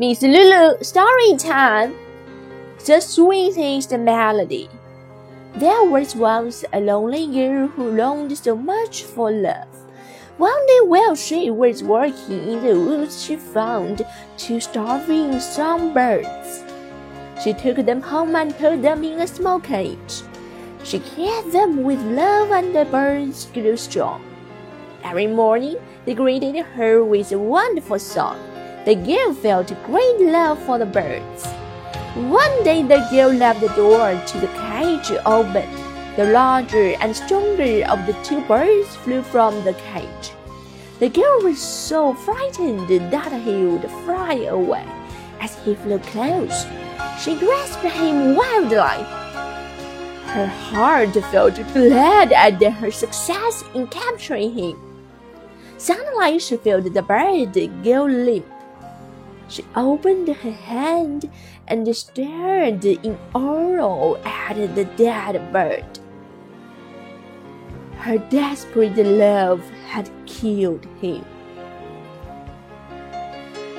Miss Lulu, story time. The sweetest melody. There was once a lonely girl who longed so much for love. One day, while she was working in the woods, she found two starving songbirds. She took them home and put them in a small cage. She cared them with love, and the birds grew strong. Every morning, they greeted her with a wonderful song. The girl felt great love for the birds. One day the girl left the door to the cage open. The larger and stronger of the two birds flew from the cage. The girl was so frightened that he would fly away. As he flew close, she grasped him wildly. Her heart felt glad at her success in capturing him. Suddenly she felt the bird go limp. She opened her hand and stared in awe at the dead bird. Her desperate love had killed him.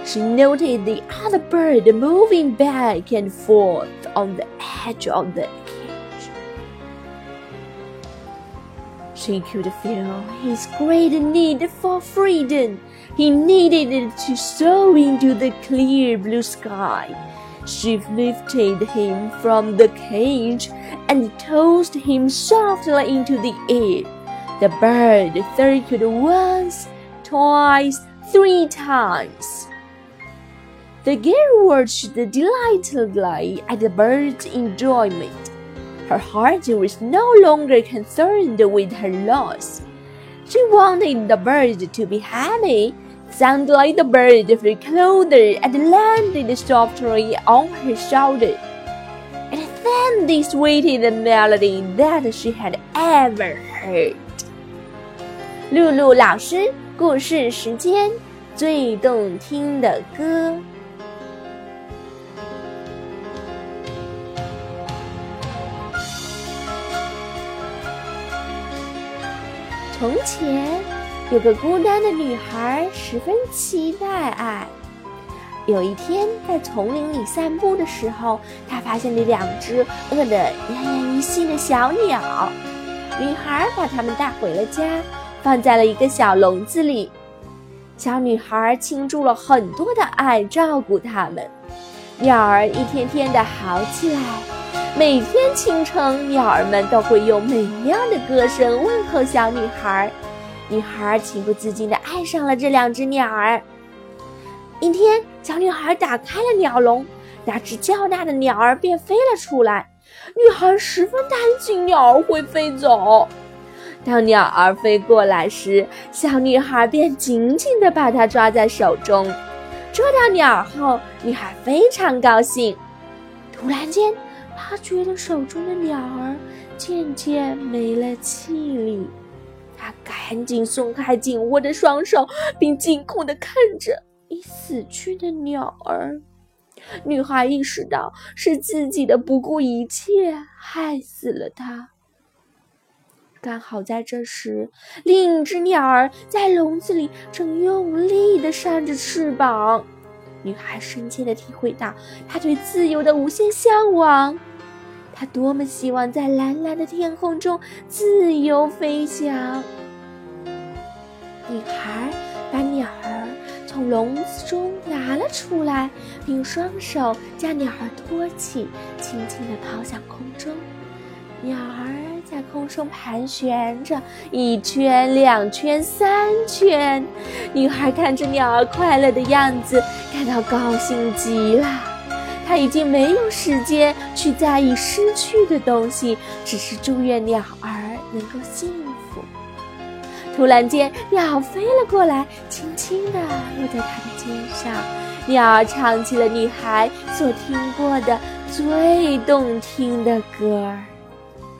She noted the other bird moving back and forth on the edge of the She could feel his great need for freedom. He needed it to soar into the clear blue sky. She lifted him from the cage and tossed him softly into the air. The bird circled once, twice, three times. The girl watched delightedly at the bird's enjoyment. Her heart was no longer concerned with her loss. She wanted the bird to be happy. Suddenly the bird flew closer and landed softly on her shoulder. And then the sweetest melody that she had ever heard. 露露老师故事时间，最动听的歌。 从前有个孤单的女孩，十分期待爱。有一天，在丛林里散步的时候，她发现了两只饿得奄奄一息的小鸟。女孩把它们带回了家，放在了一个小笼子里。小女孩倾注了很多的爱照顾它们，鸟儿一天天的好起来。每天清晨，鸟儿们都会用美妙的歌声问候小女孩。女孩情不自禁地爱上了这两只鸟儿。一天，小女孩打开了鸟笼，那只较大的鸟儿便飞了出来。女孩十分担心鸟儿会飞走。当鸟儿飞过来时，小女孩便紧紧地把它抓在手中。捉到鸟后，女孩非常高兴。突然间，他觉得手中的鸟儿渐渐没了气力，他赶紧松开紧握的双手，并惊恐地看着已死去的鸟儿。女孩意识到是自己的不顾一切害死了它。刚好在这时，另一只鸟儿在笼子里正用力地扇着翅膀。女孩深切地体会到她对自由的无限向往。她多么希望在蓝蓝的天空中自由飞翔！女孩把鸟儿从笼子中拿了出来，并双手将鸟儿托起，轻轻地抛向空中。鸟儿在空中盘旋着，一圈、两圈、三圈。女孩看着鸟儿快乐的样子，感到高兴极了。她已经没有时间去在意失去的东西，只是祝愿鸟儿能够幸福。突然间，鸟飞了过来，轻轻地落在她的肩上。鸟儿唱起了女孩所听过的最动听的歌儿。